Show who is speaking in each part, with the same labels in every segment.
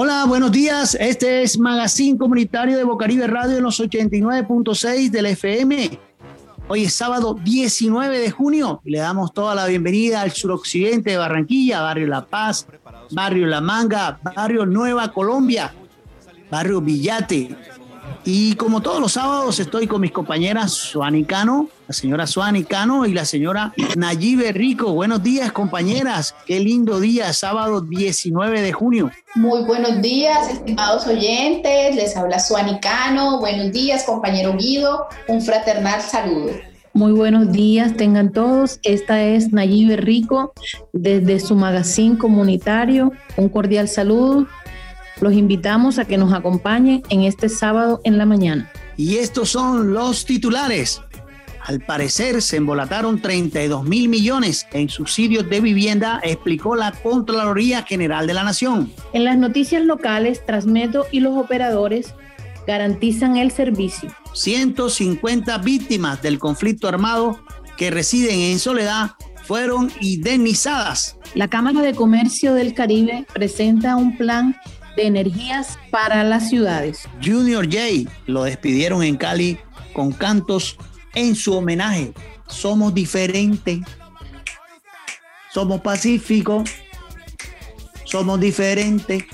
Speaker 1: Hola, buenos días. Este es Magazine Comunitario de Bocaribe Radio en los 89.6 del FM. Hoy es sábado 19 de junio y le damos toda la bienvenida al suroccidente de Barranquilla, Barrio La Paz, Barrio La Manga, Barrio Nueva Colombia, Barrio Villate, y como todos los sábados estoy con mis compañeras Suani Cano, la señora Suani Cano y la señora Nayibe Rico. Buenos días compañeras, qué lindo día, sábado 19 de junio.
Speaker 2: Muy buenos días, estimados oyentes, les habla Suani Cano. Buenos días, compañero Guido, un fraternal saludo.
Speaker 3: Muy buenos días, tengan todos. Esta es Nayibe Rico desde su magazine comunitario. Un cordial saludo los invitamos a que nos acompañen en este sábado en la mañana.
Speaker 1: Y estos son los titulares. Al parecer se embolataron 32 mil millones en subsidios de vivienda, explicó la Contraloría General de la Nación.
Speaker 3: En las noticias locales, Transmeto y los operadores garantizan el servicio.
Speaker 1: 150 víctimas del conflicto armado que residen en Soledad fueron indemnizadas.
Speaker 3: La Cámara de Comercio del Caribe presenta un plan de energías para las ciudades.
Speaker 1: Junior J lo despidieron en Cali con cantos en su homenaje. Somos diferentes, somos pacíficos, somos diferentes.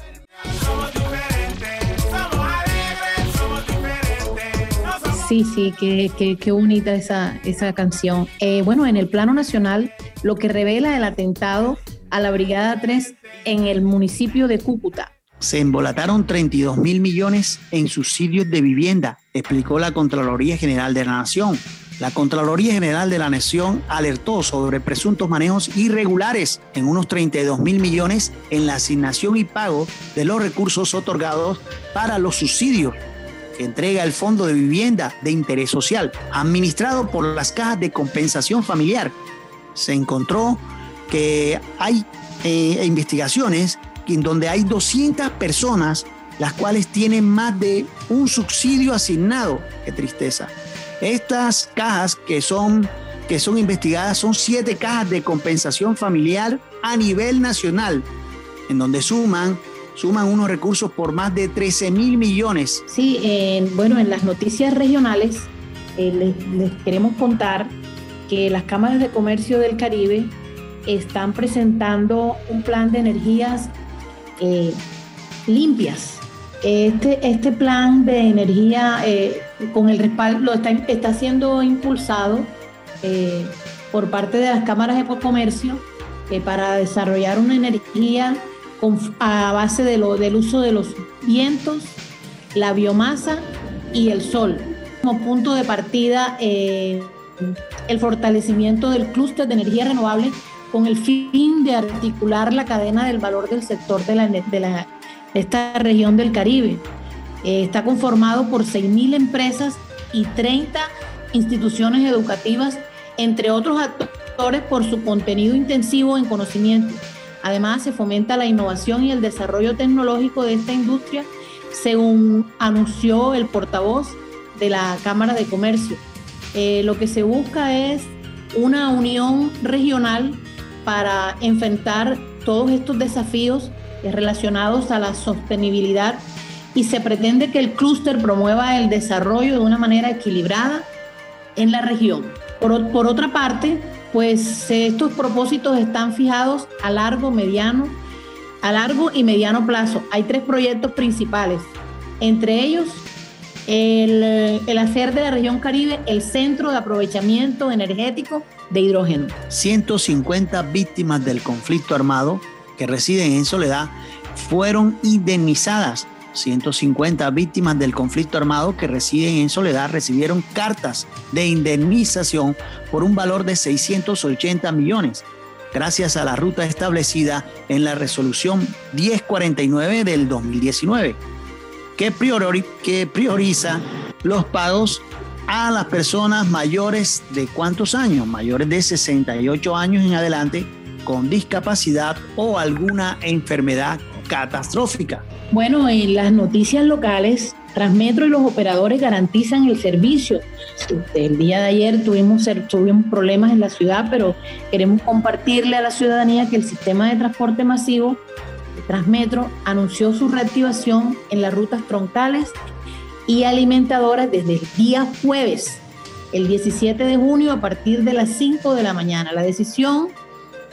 Speaker 3: Sí, sí, qué, qué, qué bonita esa, esa canción. Eh, bueno, en el plano nacional, lo que revela el atentado a la Brigada 3 en el municipio de Cúcuta
Speaker 1: se embolataron 32 mil millones en subsidios de vivienda, explicó la Contraloría General de la Nación. La Contraloría General de la Nación alertó sobre presuntos manejos irregulares en unos 32 mil millones en la asignación y pago de los recursos otorgados para los subsidios que entrega el Fondo de Vivienda de Interés Social, administrado por las cajas de compensación familiar. Se encontró que hay eh, investigaciones en donde hay 200 personas las cuales tienen más de un subsidio asignado. Qué tristeza. Estas cajas que son, que son investigadas son siete cajas de compensación familiar a nivel nacional, en donde suman, suman unos recursos por más de 13 mil millones.
Speaker 3: Sí, bueno, en las noticias regionales eh, les queremos contar que las cámaras de comercio del Caribe están presentando un plan de energías eh, limpias. Este, este plan de energía eh, con el respaldo está, está siendo impulsado eh, por parte de las cámaras de comercio para desarrollar una energía a base de lo, del uso de los vientos, la biomasa y el sol. Como punto de partida, el fortalecimiento del clúster de energía renovable con el fin de articular la cadena del valor del sector de, la, de, esta región del Caribe. Eh, está conformado por 6.000 empresas y 30 instituciones educativas, entre otros actores por su contenido intensivo en conocimiento. Además, se fomenta la innovación y el desarrollo tecnológico de esta industria, según anunció el portavoz de la Cámara de Comercio. Eh, lo que se busca es una unión regional para enfrentar todos estos desafíos relacionados a la sostenibilidad y se pretende que el clúster promueva el desarrollo de una manera equilibrada en la región. Por, por, otra parte, pues estos propósitos están fijados a largo, mediano, a largo y mediano plazo. Hay tres proyectos principales, entre ellos el, el, hacer de la región Caribe el centro de aprovechamiento energético de hidrógeno.
Speaker 1: 150 víctimas del conflicto armado que residen en Soledad fueron indemnizadas. 150 víctimas del conflicto armado que residen en Soledad recibieron cartas de indemnización por un valor de 680 millones, gracias a la ruta establecida en la resolución 1049 del 2019 que, que prioriza los pagos a las personas mayores de cuántos años, mayores de 68 años en adelante, con discapacidad o alguna enfermedad catastrófica.
Speaker 3: Bueno, en las noticias locales, Transmetro y los operadores garantizan el servicio. El día de ayer tuvimos, tuvimos problemas en la ciudad, pero queremos compartirle a la ciudadanía que el sistema de transporte masivo Transmetro anunció su reactivación en las rutas troncales y alimentadoras desde el día jueves, el 17 de junio, a partir de las 5 de la mañana. La decisión,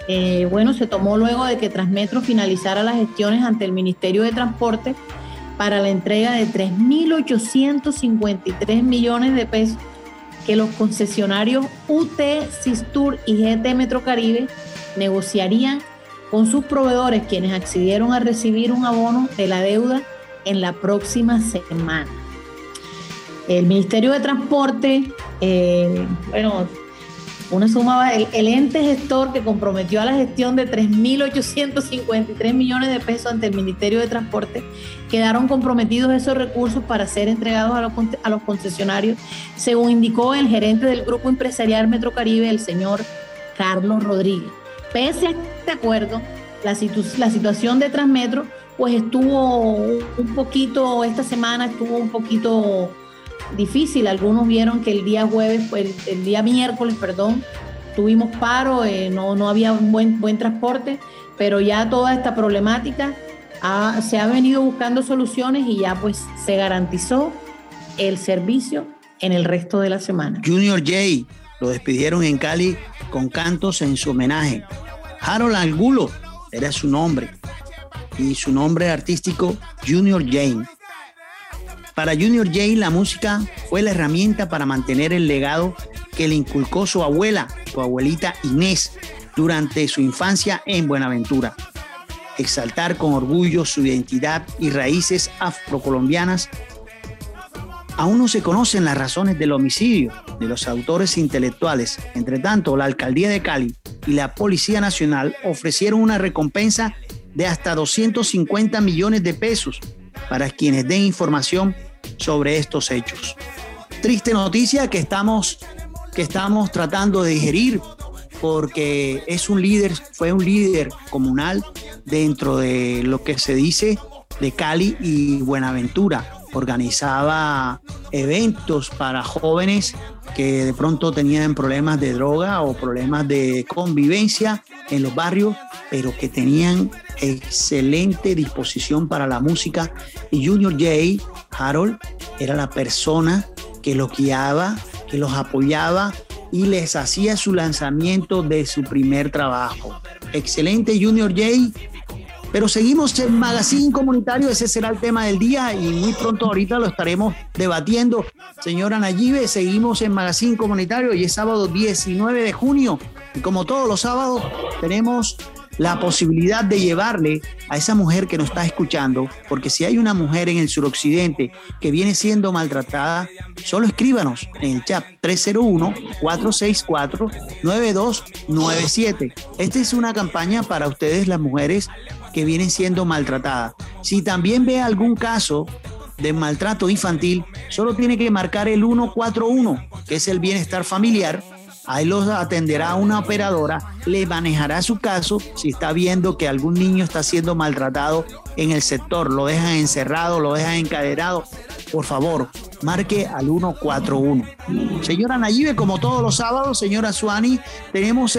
Speaker 3: eh, bueno, se tomó luego de que Transmetro finalizara las gestiones ante el Ministerio de Transporte para la entrega de 3.853 millones de pesos que los concesionarios UT, Sistur y GT Metrocaribe negociarían con sus proveedores quienes accedieron a recibir un abono de la deuda en la próxima semana. El Ministerio de Transporte, eh, bueno, uno sumaba el, el, ente gestor que comprometió a la gestión de 3.853 millones de pesos ante el Ministerio de Transporte, quedaron comprometidos esos recursos para ser entregados a los, a los concesionarios, según indicó el gerente del Grupo Empresarial Metrocaribe, el señor Carlos Rodríguez. Pese a este acuerdo, la, la situación de Transmetro pues estuvo un poquito, esta semana estuvo un poquito difícil. Algunos vieron que el día jueves, el, día miércoles, perdón, tuvimos paro, eh, no, no había un buen, buen transporte, pero ya toda esta problemática se ha venido buscando soluciones y ya pues se garantizó el servicio en el resto de la semana.
Speaker 1: Junior J lo despidieron en Cali con cantos en su homenaje. Harold Angulo era su nombre y su nombre artístico Junior Jane. Para Junior Jane la música fue la herramienta para mantener el legado que le inculcó su abuela, su abuelita Inés, durante su infancia en Buenaventura. Exaltar con orgullo su identidad y raíces afrocolombianas. Aún no se conocen las razones del homicidio de los autores intelectuales. Entre tanto, la alcaldía de Cali y la Policía Nacional ofrecieron una recompensa de hasta 250 millones de pesos para quienes den información sobre estos hechos. Triste noticia que estamos, que estamos tratando de digerir porque es un líder, fue un líder comunal dentro de lo que se dice de Cali y Buenaventura. Organizaba eventos para jóvenes que de pronto tenían problemas de droga o problemas de convivencia en los barrios, pero que tenían excelente disposición para la música. Y Junior J, Harold, era la persona que los guiaba, que los apoyaba y les hacía su lanzamiento de su primer trabajo. Excelente Junior J, pero seguimos en Magazine Comunitario, ese será el tema del día y muy pronto ahorita lo estaremos debatiendo. Señora Nayibe, seguimos en Magazine Comunitario y es sábado 19 de junio. Y como todos los sábados, tenemos la posibilidad de llevarle a esa mujer que nos está escuchando, porque si hay una mujer en el suroccidente que viene siendo maltratada, solo escríbanos en el chat 301-464-9297. Esta es una campaña para ustedes, las mujeres que vienen siendo maltratadas. Si también ve algún caso de maltrato infantil, solo tiene que marcar el 141, que es el bienestar familiar. Ahí los atenderá una operadora, le manejará su caso si está viendo que algún niño está siendo maltratado en el sector, lo dejan encerrado, lo dejan encadenado. Por favor, marque al 141. Señora Nayibe, como todos los sábados, señora Suani, tenemos,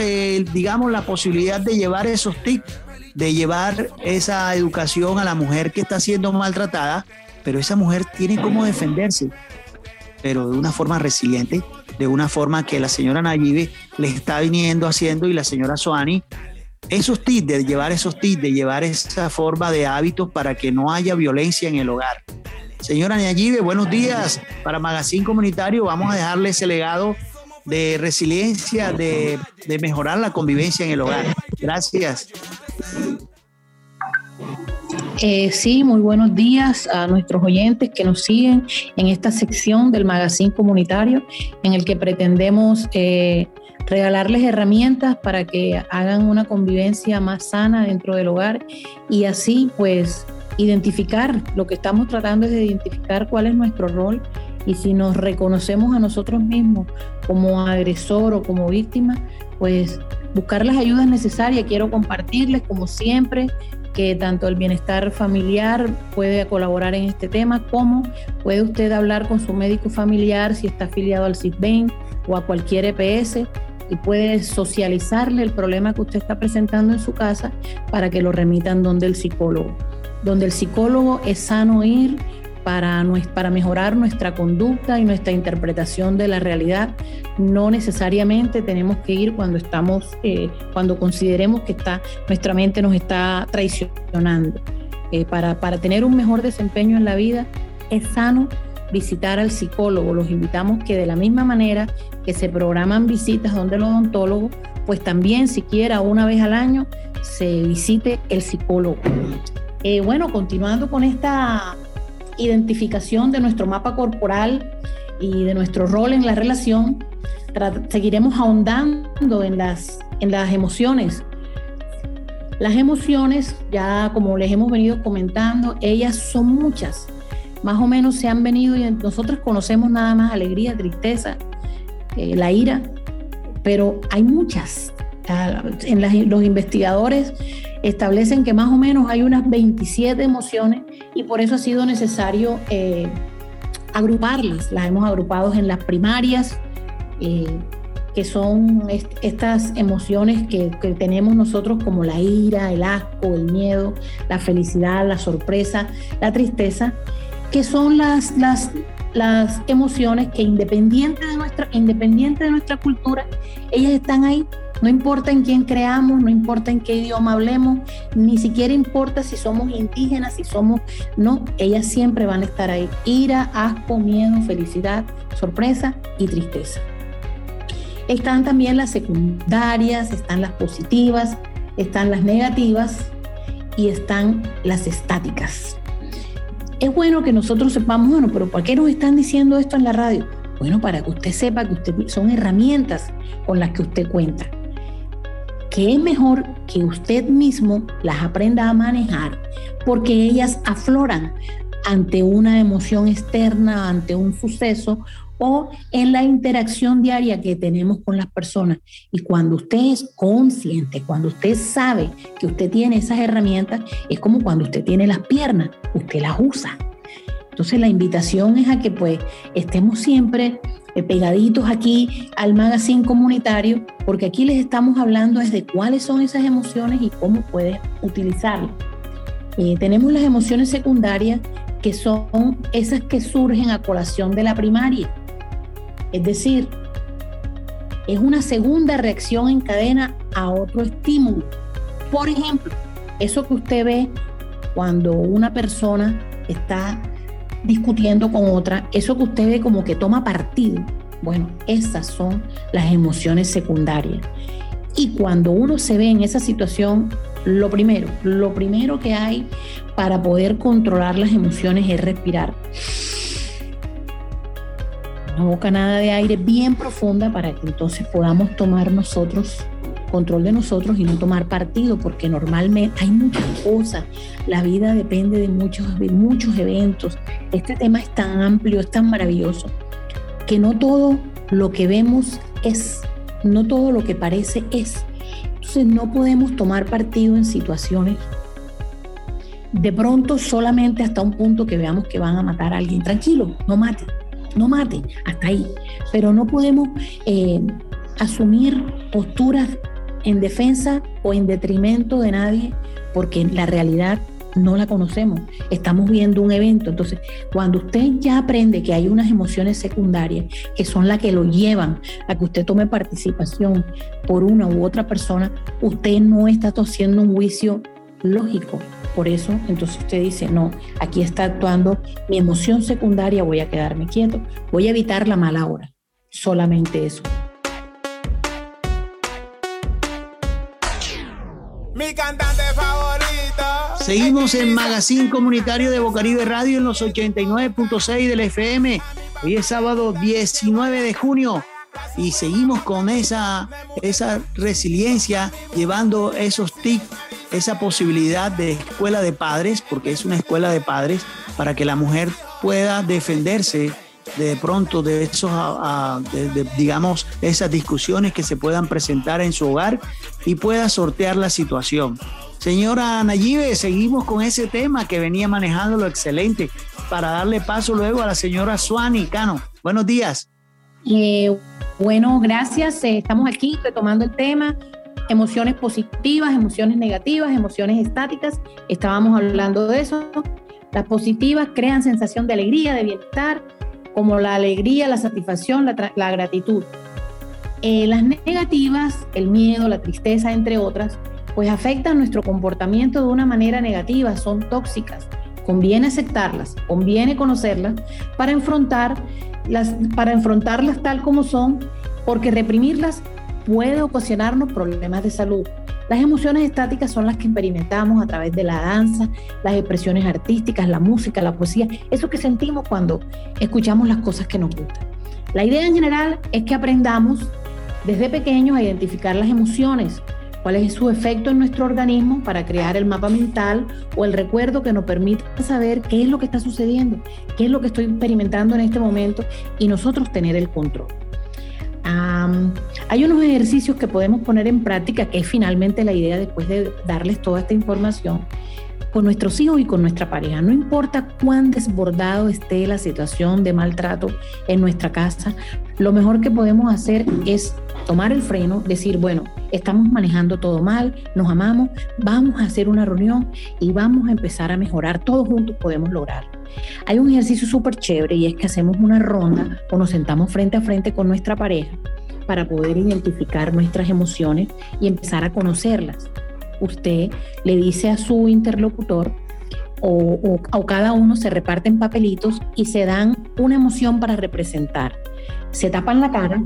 Speaker 1: digamos, la posibilidad de llevar esos tips de llevar esa educación a la mujer que está siendo maltratada, pero esa mujer tiene cómo defenderse, pero de una forma resiliente, de una forma que la señora Nayibe le está viniendo haciendo y la señora Soani, esos tips, de llevar esos tips, de llevar esa forma de hábitos para que no haya violencia en el hogar. Señora Nayibe, buenos días. Para Magazine Comunitario vamos a dejarle ese legado de resiliencia, de, de mejorar la convivencia en el hogar. Gracias.
Speaker 3: Eh, sí, muy buenos días a nuestros oyentes que nos siguen en esta sección del magazine comunitario en el que pretendemos eh, regalarles herramientas para que hagan una convivencia más sana dentro del hogar y así pues identificar, lo que estamos tratando es de identificar cuál es nuestro rol y si nos reconocemos a nosotros mismos como agresor o como víctima, pues buscar las ayudas necesarias. Quiero compartirles, como siempre, que tanto el bienestar familiar puede colaborar en este tema, como puede usted hablar con su médico familiar si está afiliado al CISBEN o a cualquier EPS y puede socializarle el problema que usted está presentando en su casa para que lo remitan donde el psicólogo. Donde el psicólogo es sano ir para, para mejorar nuestra conducta y nuestra interpretación de la realidad. No necesariamente tenemos que ir cuando estamos, eh, cuando consideremos que está, nuestra mente nos está traicionando. Eh, para, para tener un mejor desempeño en la vida es sano visitar al psicólogo. Los invitamos que de la misma manera que se programan visitas donde el odontólogo, pues también siquiera una vez al año se visite el psicólogo. Eh, bueno, continuando con esta identificación de nuestro mapa corporal y de nuestro rol en la relación, seguiremos ahondando en las, en las emociones. Las emociones, ya como les hemos venido comentando, ellas son muchas. Más o menos se han venido y nosotros conocemos nada más alegría, tristeza, eh, la ira, pero hay muchas. En los investigadores establecen que más o menos hay unas 27 emociones y por eso ha sido necesario eh, agruparlas. Las hemos agrupado en las primarias, eh, que son estas emociones que, que, tenemos nosotros como la ira, el asco, el miedo, la felicidad, la sorpresa, la tristeza, que son las, las las emociones que independiente de nuestra, independiente de nuestra cultura, ellas están ahí. No importa en quién creamos, no importa en qué idioma hablemos, ni siquiera importa si somos indígenas, si somos, no, ellas siempre van a estar ahí. Ira, asco, miedo, felicidad, sorpresa y tristeza. Están también las secundarias, están las positivas, están las negativas y están las estáticas es bueno que nosotros sepamos, bueno, pero ¿por qué nos están diciendo esto en la radio? Bueno, para que usted sepa que usted, son herramientas con las que usted cuenta. Que es mejor que usted mismo las aprenda a manejar porque ellas afloran ante una emoción externa, ante un suceso o en la interacción diaria que tenemos con las personas. Y cuando usted es consciente, cuando usted sabe que usted tiene esas herramientas, es como cuando usted tiene las piernas, usted las usa. Entonces la invitación es a que pues estemos siempre pegaditos aquí al magazine comunitario, porque aquí les estamos hablando de cuáles son esas emociones y cómo puedes utilizarlas. Eh, tenemos las emociones secundarias, que son esas que surgen a colación de la primaria. Es decir, es una segunda reacción en cadena a otro estímulo. Por ejemplo, eso que usted ve cuando una persona está discutiendo con otra, eso que usted ve como que toma partido, bueno, esas son las emociones secundarias. Y cuando uno se ve en esa situación, lo primero, lo primero que hay para poder controlar las emociones es respirar una bocanada de aire bien profunda para que entonces podamos tomar nosotros control de nosotros y no tomar partido, porque normalmente hay muchas cosas, la vida depende de muchos, muchos eventos, este tema es tan amplio, es tan maravilloso, que no todo lo que vemos es, no todo lo que parece es. Entonces no podemos tomar partido en situaciones de pronto solamente hasta un punto que veamos que van a matar a alguien. Tranquilo, no mate no mate, hasta ahí. Pero no podemos eh, asumir posturas en defensa o en detrimento de nadie porque la realidad no la conocemos. Estamos viendo un evento. Entonces, cuando usted ya aprende que hay unas emociones secundarias que son las que lo llevan a que usted tome participación por una u otra persona, usted no está haciendo un juicio lógico. Por eso, entonces usted dice, no, aquí está actuando mi emoción secundaria, voy a quedarme quieto, voy a evitar la mala hora. Solamente eso.
Speaker 1: Mi cantante favorito. Seguimos en Magazine Comunitario de Bocaribe Radio en los 89.6 del FM. Hoy es sábado 19 de junio y seguimos con esa, esa resiliencia, llevando esos tips esa posibilidad de escuela de padres, porque es una escuela de padres, para que la mujer pueda defenderse de pronto de esos, digamos, esas discusiones que se puedan presentar en su hogar y pueda sortear la situación. Señora Nayibe, seguimos con ese tema que venía manejando lo excelente para darle paso luego a la señora Suani Cano. Buenos días.
Speaker 3: Eh, bueno, gracias. Eh, estamos aquí retomando el tema. Emociones positivas, emociones negativas, emociones estáticas. Estábamos hablando de eso. Las positivas crean sensación de alegría, de bienestar, como la alegría, la satisfacción, la, gratitud. Eh, las negativas, el miedo, la tristeza, entre otras, pues afectan nuestro comportamiento de una manera negativa, son tóxicas. Conviene aceptarlas, conviene conocerlas para, enfrentar las, para enfrentarlas tal como son, porque reprimirlas puede ocasionarnos problemas de salud. Las emociones estáticas son las que experimentamos a través de la danza, las expresiones artísticas, la música, la poesía, eso que sentimos cuando escuchamos las cosas que nos gustan. La idea en general es que aprendamos desde pequeños a identificar las emociones, cuál es su efecto en nuestro organismo para crear el mapa mental o el recuerdo que nos permita saber qué es lo que está sucediendo, qué es lo que estoy experimentando en este momento y nosotros tener el control hay unos ejercicios que podemos poner en práctica, que es finalmente la idea después de darles toda esta información, con nuestros hijos y con nuestra pareja. No importa cuán desbordado esté la situación de maltrato en nuestra casa, lo mejor que podemos hacer es tomar el freno, decir, bueno, estamos manejando todo mal, nos amamos, vamos a hacer una reunión y vamos a empezar a mejorar, todos juntos podemos lograrlo. Hay un ejercicio súper chévere y es que hacemos una ronda o nos sentamos frente a frente con nuestra pareja para poder identificar nuestras emociones y empezar a conocerlas. Usted le dice a su interlocutor o, o, cada uno se reparten papelitos y se dan una emoción para representar. Se tapan la cara,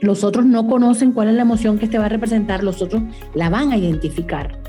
Speaker 3: los otros no conocen cuál es la emoción que este va a representar, los otros la van a identificar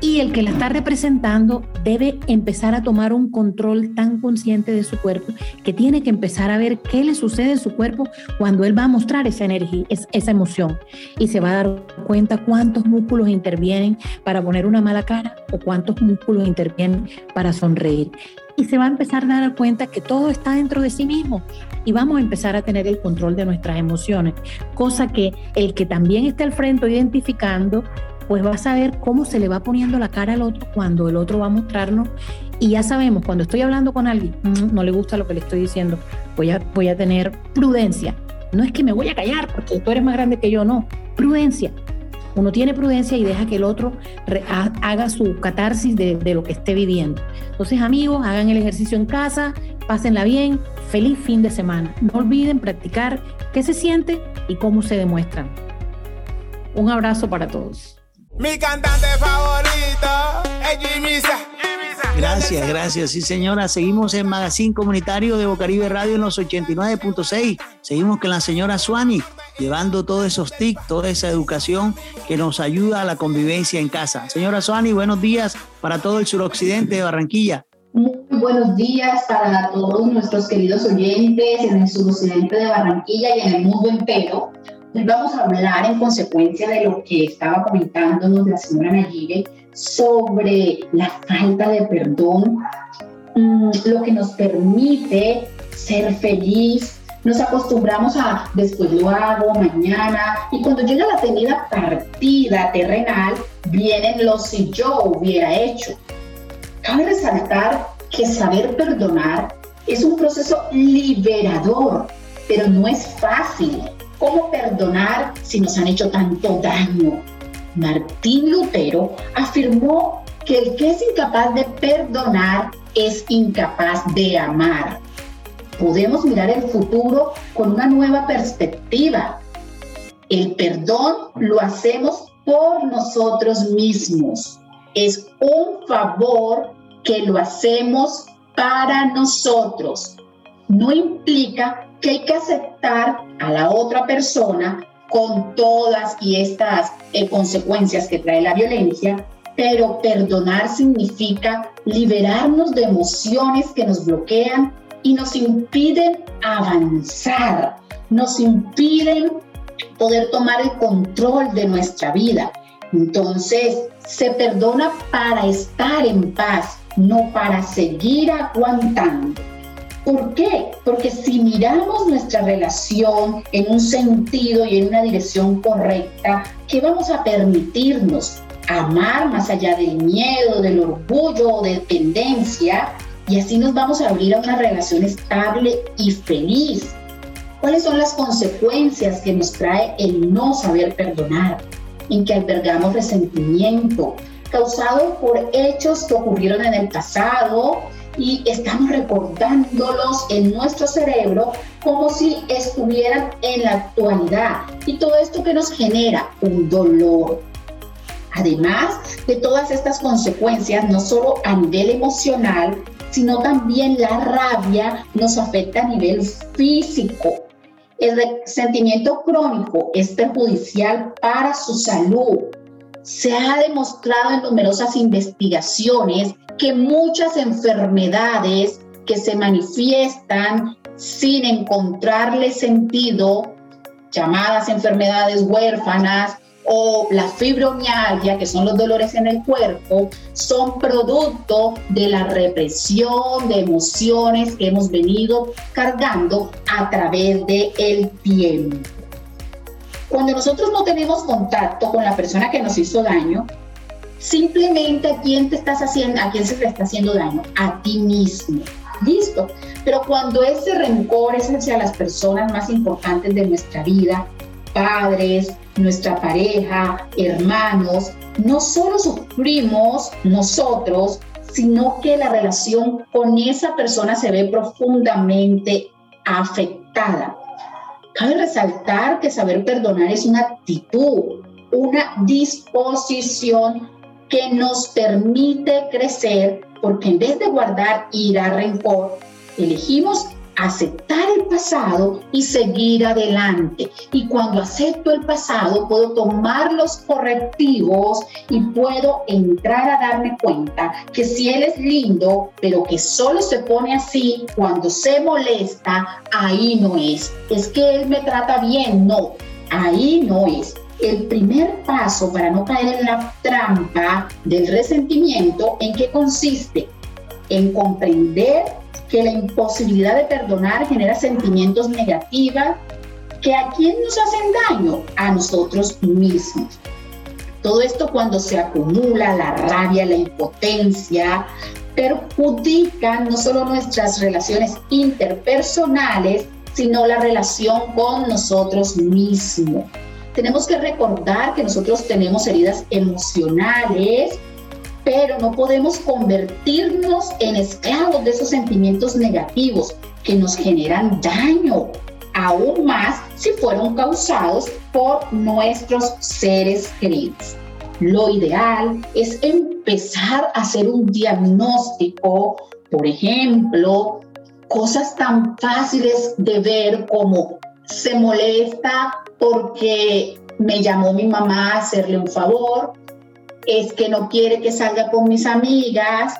Speaker 3: y el que la está representando debe empezar a tomar un control tan consciente de su cuerpo que tiene que empezar a ver qué le sucede en su cuerpo cuando él va a mostrar esa energía, esa emoción y se va a dar cuenta cuántos músculos intervienen para poner una mala cara o cuántos músculos intervienen para sonreír. Y se va a empezar a dar cuenta que todo está dentro de sí mismo y vamos a empezar a tener el control de nuestras emociones, cosa que el que también está al frente identificando pues va a saber cómo se le va poniendo la cara al otro cuando el otro va a mostrarnos. Y ya sabemos, cuando estoy hablando con alguien, mm, no le gusta lo que le estoy diciendo, voy a, voy a tener prudencia. No es que me voy a callar porque tú eres más grande que yo, no. Prudencia. Uno tiene prudencia y deja que el otro haga su catarsis de, de lo que esté viviendo. Entonces, amigos, hagan el ejercicio en casa, pásenla bien, feliz fin de semana. No olviden practicar qué se siente y cómo se demuestran. Un abrazo para todos.
Speaker 4: Mi cantante favorito es Jimmy
Speaker 1: Gracias, gracias. Sí, señora. Seguimos en Magazine Comunitario de Bocaribe Radio en los 89.6. Seguimos con la señora Suani, llevando todos esos tics, toda esa educación que nos ayuda a la convivencia en casa. Señora Suani, buenos días para todo el suroccidente de Barranquilla.
Speaker 2: Muy buenos días para todos nuestros queridos oyentes en el suroccidente de Barranquilla y en el mundo entero. Hoy vamos a hablar en consecuencia de lo que estaba comentándonos la señora Nayire sobre la falta de perdón, mm, lo que nos permite ser feliz. Nos acostumbramos a después lo hago, mañana, y cuando llega la tenida partida terrenal, vienen los si yo hubiera hecho. Cabe resaltar que saber perdonar es un proceso liberador, pero no es fácil ¿Cómo perdonar si nos han hecho tanto daño? Martín Lutero afirmó que el que es incapaz de perdonar es incapaz de amar. Podemos mirar el futuro con una nueva perspectiva. El perdón lo hacemos por nosotros mismos. Es un favor que lo hacemos para nosotros. No implica que hay que aceptar a la otra persona con todas y estas eh, consecuencias que trae la violencia, pero perdonar significa liberarnos de emociones que nos bloquean y nos impiden avanzar, nos impiden poder tomar el control de nuestra vida. Entonces, se perdona para estar en paz, no para seguir aguantando. ¿Por qué? Porque si miramos nuestra relación en un sentido y en una dirección correcta, ¿qué vamos a permitirnos? amar más allá del miedo, del orgullo o dependencia, y así nos vamos a abrir a una relación estable y feliz. ¿Cuáles son las consecuencias que nos trae el no saber perdonar? En que albergamos resentimiento causado por hechos que ocurrieron en el pasado y estamos recordándolos en nuestro cerebro como si estuvieran en la actualidad. Y todo esto que nos genera un dolor, Además de todas estas consecuencias, no solo a nivel emocional, sino también la rabia nos afecta a nivel físico. El sentimiento crónico es perjudicial para su salud. Se ha demostrado en numerosas investigaciones que muchas enfermedades que se manifiestan sin encontrarle sentido, llamadas enfermedades huérfanas, o la fibromialgia, que son los dolores en el cuerpo, son producto de la represión de emociones que hemos venido cargando a través del el tiempo. Cuando nosotros no tenemos contacto con la persona que nos hizo daño, simplemente a quién te estás haciendo, a quién se le está haciendo daño, a ti mismo. Listo. Pero cuando ese rencor es hacia las personas más importantes de nuestra vida, padres, nuestra pareja, hermanos, no solo sufrimos nosotros, sino que la relación con esa persona se ve profundamente afectada. Cabe resaltar que saber perdonar es una actitud, una disposición que nos permite crecer porque en vez de guardar ira, rencor, elegimos aceptar el pasado y seguir adelante. Y cuando acepto el pasado, puedo tomar los correctivos y puedo entrar a darme cuenta que si él es lindo, pero que solo se pone así cuando se molesta, ahí no es. Es que él me trata bien, no, ahí no es. El primer paso para no caer en la trampa del resentimiento, ¿en qué consiste? En comprender que la imposibilidad de perdonar genera sentimientos negativos que a quién nos hacen daño, a nosotros mismos. Todo esto cuando se acumula la rabia, la impotencia, perjudican no solo nuestras relaciones interpersonales, sino la relación con nosotros mismos. Tenemos que recordar que nosotros tenemos heridas emocionales pero no podemos convertirnos en esclavos de esos sentimientos negativos que nos generan daño, aún más si fueron causados por nuestros seres queridos. Lo ideal es empezar a hacer un diagnóstico, por ejemplo, cosas tan fáciles de ver como se molesta porque me llamó mi mamá a hacerle un favor, es que no quiere que salga con mis amigas,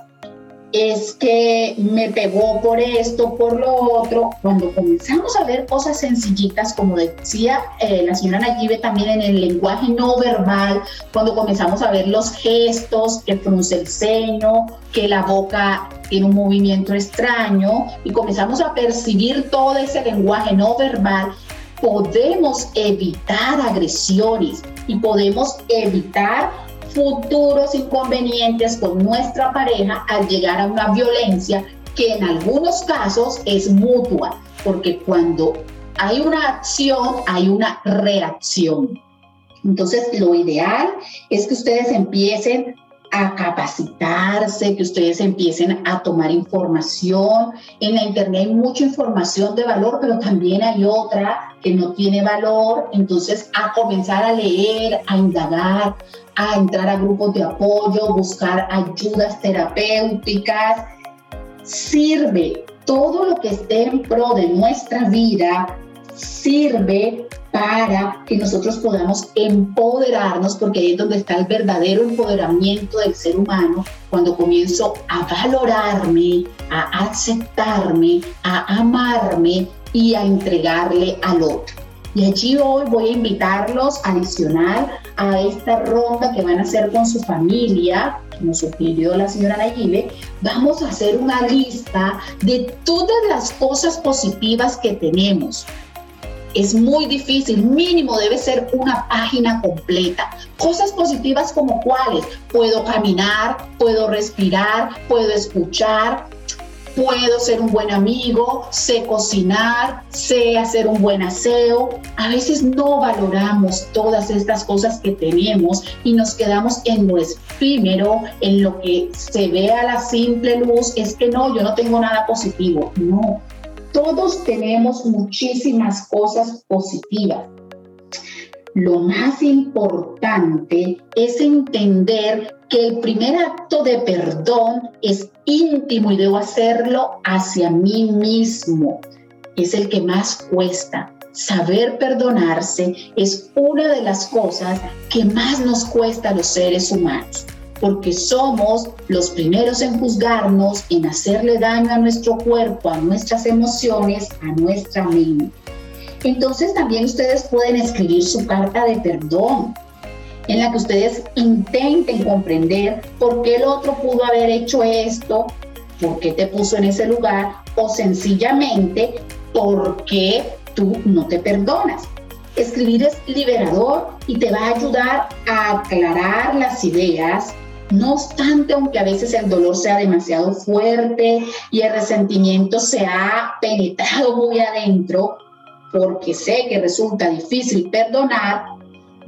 Speaker 2: es que me pegó por esto, por lo otro. Cuando comenzamos a ver cosas sencillitas, como decía eh, la señora Nayibe también en el lenguaje no verbal, cuando comenzamos a ver los gestos, que frunce el ceño, que la boca tiene un movimiento extraño, y comenzamos a percibir todo ese lenguaje no verbal, podemos evitar agresiones y podemos evitar futuros inconvenientes con nuestra pareja al llegar a una violencia que en algunos casos es mutua, porque cuando hay una acción, hay una reacción. Entonces, lo ideal es que ustedes empiecen a capacitarse, que ustedes empiecen a tomar información. En la Internet hay mucha información de valor, pero también hay otra que no tiene valor. Entonces, a comenzar a leer, a indagar, a entrar a grupos de apoyo, buscar ayudas terapéuticas. Sirve todo lo que esté en pro de nuestra vida, sirve para que nosotros podamos empoderarnos, porque ahí es donde está el verdadero empoderamiento del ser humano, cuando comienzo a valorarme, a aceptarme, a amarme y a entregarle al otro. Y allí hoy voy a invitarlos adicional a esta ronda que van a hacer con su familia, como sugirió la señora Nayib, vamos a hacer una lista de todas las cosas positivas que tenemos. Es muy difícil, mínimo debe ser una página completa. Cosas positivas como cuáles, puedo caminar, puedo respirar, puedo escuchar, puedo ser un buen amigo, sé cocinar, sé hacer un buen aseo. A veces no valoramos todas estas cosas que tenemos y nos quedamos en lo efímero, en lo que se ve a la simple luz. Es que no, yo no tengo nada positivo. No, todos tenemos muchísimas cosas positivas. Lo más importante es entender que el primer acto de perdón es íntimo y debo hacerlo hacia mí mismo. Es el que más cuesta. Saber perdonarse es una de las cosas que más nos cuesta a los seres humanos, porque somos los primeros en juzgarnos, en hacerle daño a nuestro cuerpo, a nuestras emociones, a nuestra mente. Entonces también ustedes pueden escribir su carta de perdón en la que ustedes intenten comprender por qué el otro pudo haber hecho esto, por qué te puso en ese lugar o sencillamente por qué tú no te perdonas. Escribir es liberador y te va a ayudar a aclarar las ideas. No obstante, aunque a veces el dolor sea demasiado fuerte y el resentimiento se ha penetrado muy adentro, porque sé que resulta difícil perdonar,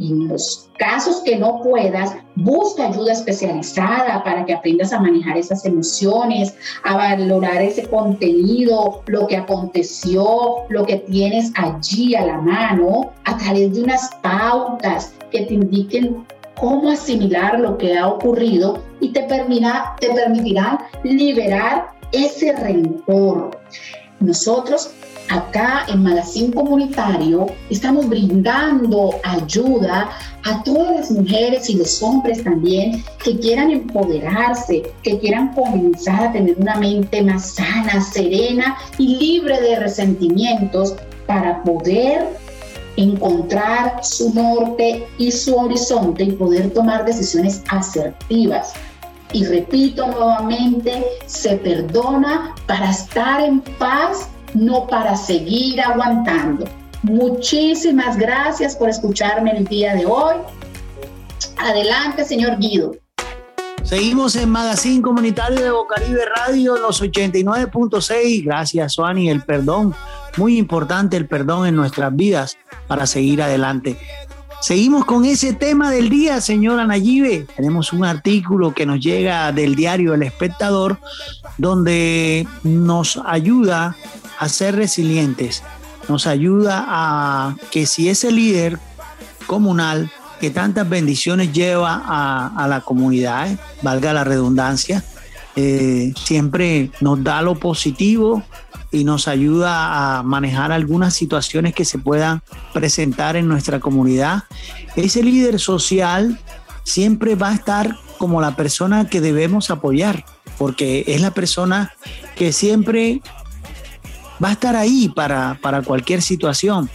Speaker 2: y en los casos que no puedas, busca ayuda especializada para que aprendas a manejar esas emociones, a valorar ese contenido, lo que aconteció, lo que tienes allí a la mano, a través de unas pautas que te indiquen cómo asimilar lo que ha ocurrido y te permitirá, te permitirán liberar ese rencor. Nosotros acá en Magazine Comunitario estamos brindando ayuda a todas las mujeres y los hombres también que quieran empoderarse, que quieran comenzar a tener una mente más sana, serena y libre de resentimientos para poder encontrar su norte y su horizonte y poder tomar decisiones asertivas. Y repito nuevamente, se perdona para estar en paz no para seguir aguantando. Muchísimas gracias por escucharme el día de hoy. Adelante, señor Guido.
Speaker 1: Seguimos en Magazine Comunitario de Bocaribe Radio, los 89.6. Gracias, Suani. El perdón, muy importante el perdón en nuestras vidas para seguir adelante. Seguimos con ese tema del día, señora Nayibe. Tenemos un artículo que nos llega del diario El Espectador, donde nos ayuda a ser resilientes, nos ayuda a que si ese líder comunal que tantas bendiciones lleva a, la comunidad, valga la redundancia, eh, siempre nos da lo positivo y nos ayuda a manejar algunas situaciones que se puedan presentar en nuestra comunidad. Ese líder social siempre va a estar como la persona que debemos apoyar, porque es la persona que siempre va a estar ahí para, para cualquier situación.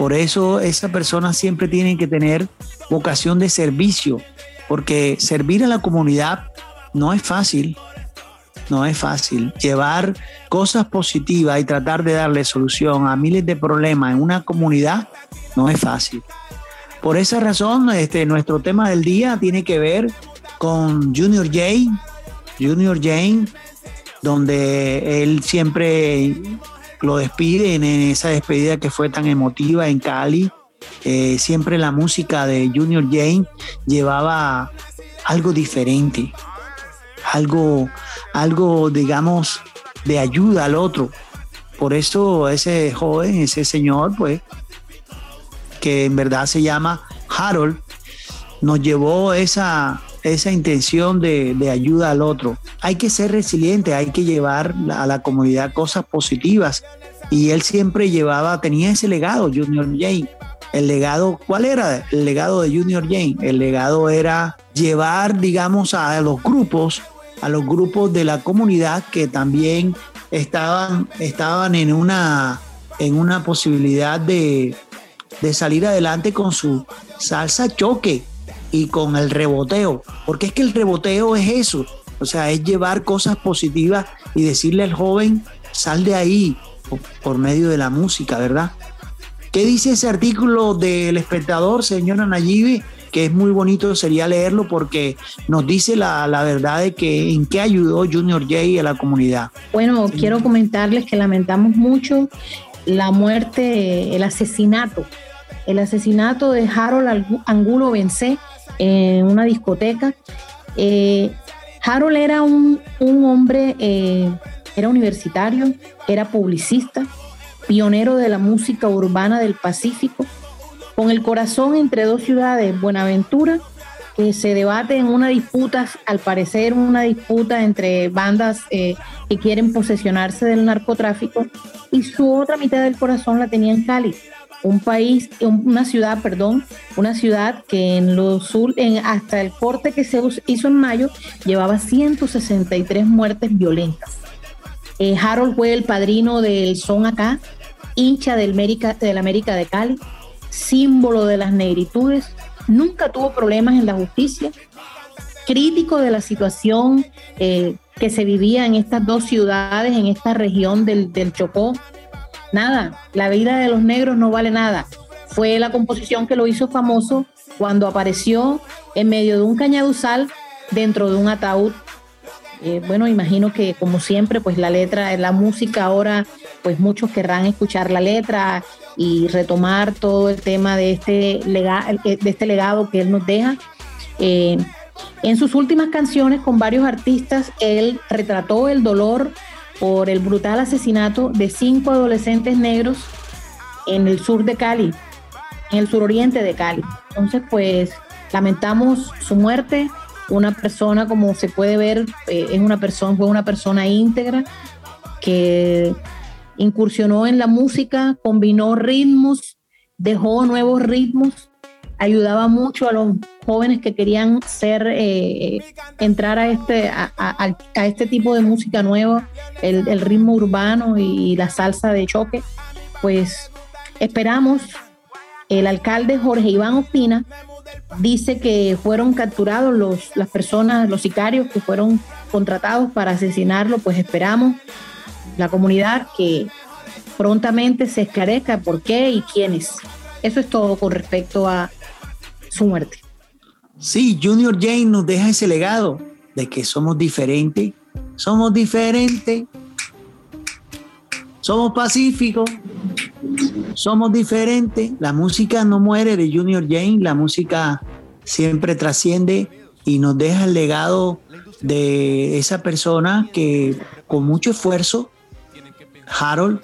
Speaker 1: Por eso esa persona siempre tiene que tener vocación de servicio, porque servir a la comunidad no es fácil, no es fácil. Llevar cosas positivas y tratar de darle solución a miles de problemas en una comunidad no es fácil. Por esa razón, este, nuestro tema del día tiene que ver con Junior Jane. Junior Jane donde él siempre lo despide en esa despedida que fue tan emotiva en Cali. Eh, siempre la música de Junior Jane llevaba algo diferente, algo, algo, digamos, de ayuda al otro. Por eso ese joven, ese señor, pues, que en verdad se llama Harold, nos llevó esa, esa intención de, ayuda al otro. Hay que ser resiliente, hay que llevar a la comunidad cosas positivas. Y él siempre llevaba, tenía ese legado, Junior Jane. El legado, ¿cuál era el legado de Junior Jane? El legado era llevar, digamos, a los grupos, a los grupos de la comunidad que también estaban, estaban en, una, en una posibilidad de, de salir adelante con su salsa choque, y con el reboteo, porque es que el reboteo es eso, o sea, es llevar cosas positivas y decirle al joven, sal de ahí por, medio de la música, ¿verdad? ¿Qué dice ese artículo del espectador, señora Nayibe? Que es muy bonito, sería leerlo porque nos dice la, la verdad de que en qué ayudó Junior J a la comunidad.
Speaker 3: Bueno, quiero comentarles que lamentamos mucho la muerte, el asesinato, el asesinato de Harold Angulo Benzé en una discoteca. Eh, Harold era un, hombre, eh, era universitario, era publicista, pionero de la música urbana del Pacífico, con el corazón entre dos ciudades, Buenaventura, que se debate en una disputa, al parecer una disputa entre bandas eh, que quieren posesionarse del narcotráfico, y su otra mitad del corazón la tenía en Cali, un país, una ciudad, perdón, una ciudad que en lo sur, en, hasta el corte que se hizo en mayo, llevaba 163 muertes violentas. Eh, Harold fue el padrino del son acá, hincha del América, del América de Cali, símbolo de las negritudes, nunca tuvo problemas en la justicia, crítico de la situación eh, que se vivía en estas dos ciudades, en esta región del, del Chocó. Nada, la vida de los negros no vale nada. Fue la composición que lo hizo famoso cuando apareció en medio de un cañaduzal dentro de un ataúd eh, bueno, imagino que como siempre, pues la letra, la música ahora, pues muchos querrán escuchar la letra y retomar todo el tema de este, lega, de este legado que él nos deja. Eh, en sus últimas canciones con varios artistas, él retrató el dolor por el brutal asesinato de cinco adolescentes negros en el sur de Cali, en el suroriente de Cali. Entonces, pues lamentamos su muerte, una persona, como se puede ver, eh, es una persona, fue una persona íntegra que incursionó en la música, combinó ritmos, dejó nuevos ritmos, ayudaba mucho a los jóvenes que querían ser, eh, entrar a este, a, este tipo de música nueva, el, el ritmo urbano y la salsa de choque. Pues esperamos, el alcalde Jorge Iván Ospina dice que fueron capturados los, las personas, los sicarios que fueron contratados para asesinarlo, pues esperamos la comunidad que prontamente se esclarezca por qué y quiénes. Eso es todo con respecto a su muerte.
Speaker 1: Sí, Junior Jane nos deja ese legado de que somos diferentes, somos diferentes, somos pacíficos, somos diferentes. La música no muere de Junior Jane, la música siempre trasciende y nos deja el legado de esa persona que con mucho esfuerzo, Harold,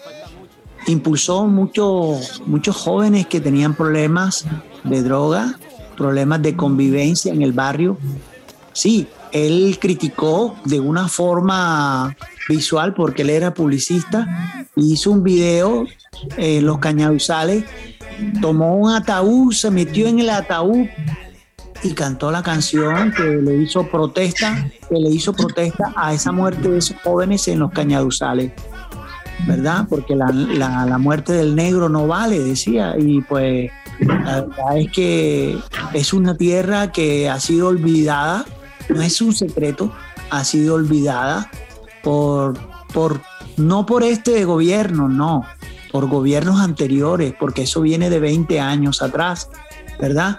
Speaker 1: impulsó muchos muchos jóvenes que tenían problemas de droga, problemas de convivencia en el barrio. Sí, él criticó de una forma visual porque él era publicista, hizo un video en los cañaduzales, tomó un ataúd, se metió en el ataúd y cantó la canción que le hizo protesta, que le hizo protesta a esa muerte de esos jóvenes en los cañaduzales, ¿verdad? Porque la, la muerte del negro no vale, decía, y pues la verdad es que es una tierra que ha sido olvidada, no es un secreto, ha sido olvidada por, por no por este gobierno, no, por gobiernos anteriores, porque eso viene de 20 años atrás, ¿verdad?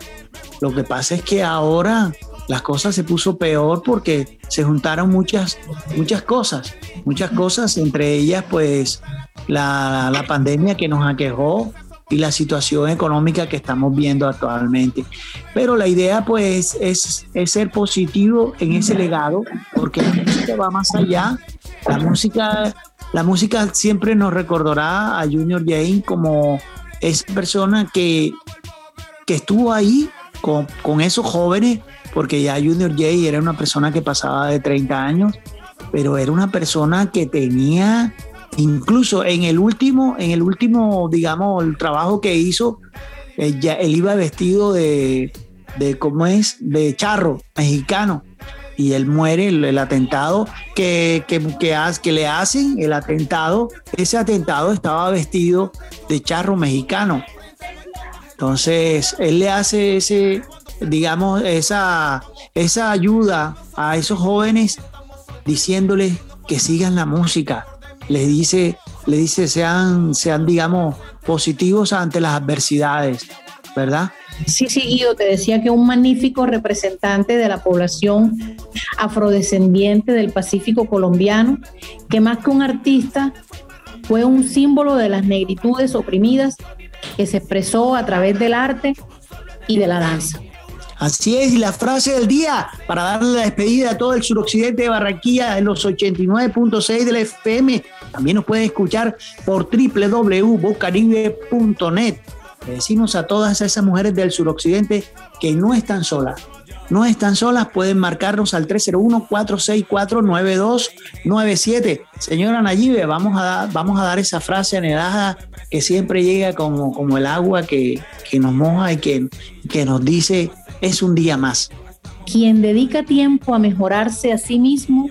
Speaker 1: Lo que pasa es que ahora las cosas se puso peor porque se juntaron muchas, muchas cosas, muchas cosas, entre ellas pues la, la pandemia que nos aquejó, y la situación económica que estamos viendo actualmente. Pero la idea pues es, es ser positivo en ese legado porque la música va más allá. La música, la música siempre nos recordará a Junior Jane como esa persona que, que estuvo ahí con, con esos jóvenes, porque ya Junior Jay era una persona que pasaba de 30 años, pero era una persona que tenía Incluso en el último, en el último, digamos, el trabajo que hizo, él, eh, ya, él iba vestido de, de, ¿cómo es? De charro mexicano. Y él muere, el, atentado que, que, que, que le hacen, el atentado, ese atentado estaba vestido de charro mexicano. Entonces, él le hace ese, digamos, esa, esa ayuda a esos jóvenes diciéndoles que sigan la música, le dice, le dice sean, sean, digamos, positivos ante las adversidades, ¿verdad?
Speaker 3: Sí, sí, yo te decía que un magnífico representante de la población afrodescendiente del Pacífico colombiano, que más que un artista, fue un símbolo de las negritudes oprimidas que se expresó a través del arte y de la danza.
Speaker 1: Así es, la frase del día para darle la despedida a todo el suroccidente de Barranquilla en los 89.6 del FM. También nos pueden escuchar por www.bocaribe.net. Le decimos a todas esas mujeres del suroccidente que no están solas. No están solas, pueden marcarnos al 301-464-9297. Señora Nayibe, vamos a, dar, vamos a dar esa frase anhelada que siempre llega como, como el agua que, que nos moja y que, que nos dice es un día más.
Speaker 3: Quien dedica tiempo a mejorarse a sí mismo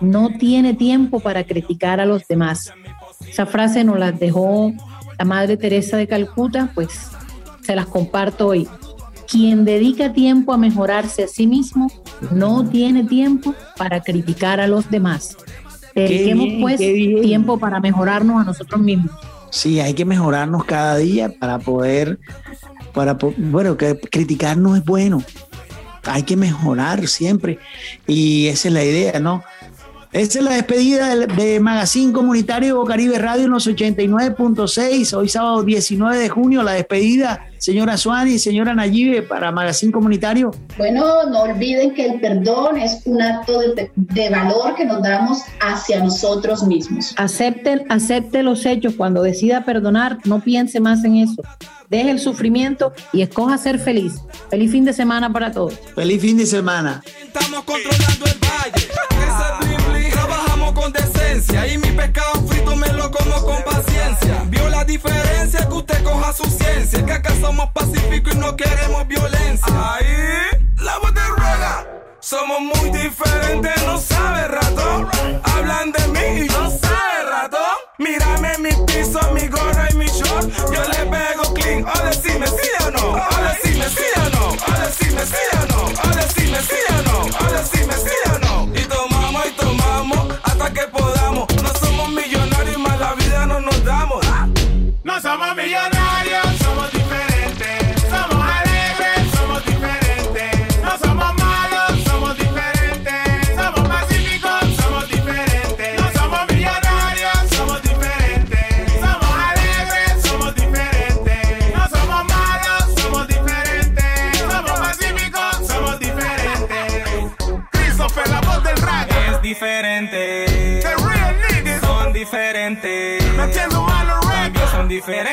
Speaker 3: no tiene tiempo para criticar a los demás. Esa frase nos la dejó la Madre Teresa de Calcuta, pues se las comparto hoy. Quien dedica tiempo a mejorarse a sí mismo no tiene tiempo para criticar a los demás. Dediquemos pues tiempo para mejorarnos a nosotros mismos.
Speaker 1: Sí, hay que mejorarnos cada día para poder para, bueno, que criticar no es bueno, hay que mejorar siempre y esa es la idea, ¿no? Esa es la despedida de, Magazine Comunitario Caribe Radio en los 89.6. Hoy sábado 19 de junio, la despedida, señora Suani y señora Nayibe para Magazine Comunitario.
Speaker 2: Bueno, no olviden que el perdón es un acto de, de valor que nos damos hacia nosotros mismos.
Speaker 3: Acepte, acepte los hechos. Cuando decida perdonar, no piense más en eso deje el sufrimiento y escoja ser feliz. Feliz fin de semana para todos.
Speaker 1: Feliz fin de semana.
Speaker 4: Estamos controlando el valle. Y mi pescado frito me lo como con paciencia. Vio la diferencia que usted coja su ciencia. Que acá somos pacíficos y no queremos violencia. Ahí, la voz de ruega. Somos muy diferentes, no sabe rato. fair.